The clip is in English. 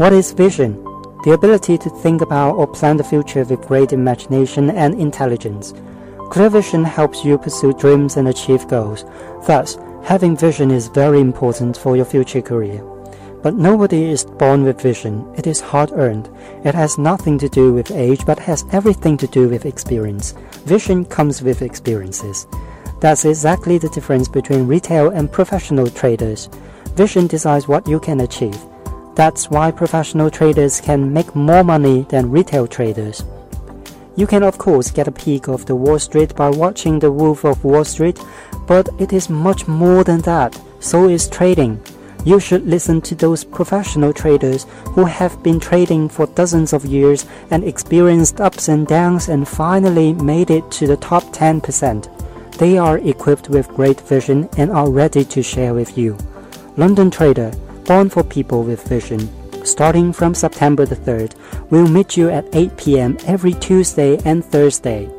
What is vision? The ability to think about or plan the future with great imagination and intelligence. Clear vision helps you pursue dreams and achieve goals. Thus, having vision is very important for your future career. But nobody is born with vision. It is hard earned. It has nothing to do with age, but has everything to do with experience. Vision comes with experiences. That's exactly the difference between retail and professional traders. Vision decides what you can achieve. That's why professional traders can make more money than retail traders. You can of course get a peek of the Wall Street by watching The Wolf of Wall Street, but it is much more than that. So is trading. You should listen to those professional traders who have been trading for dozens of years and experienced ups and downs and finally made it to the top 10%. They are equipped with great vision and are ready to share with you. London Trader Born for People with Vision. Starting from September the 3rd, we'll meet you at 8 p.m. every Tuesday and Thursday.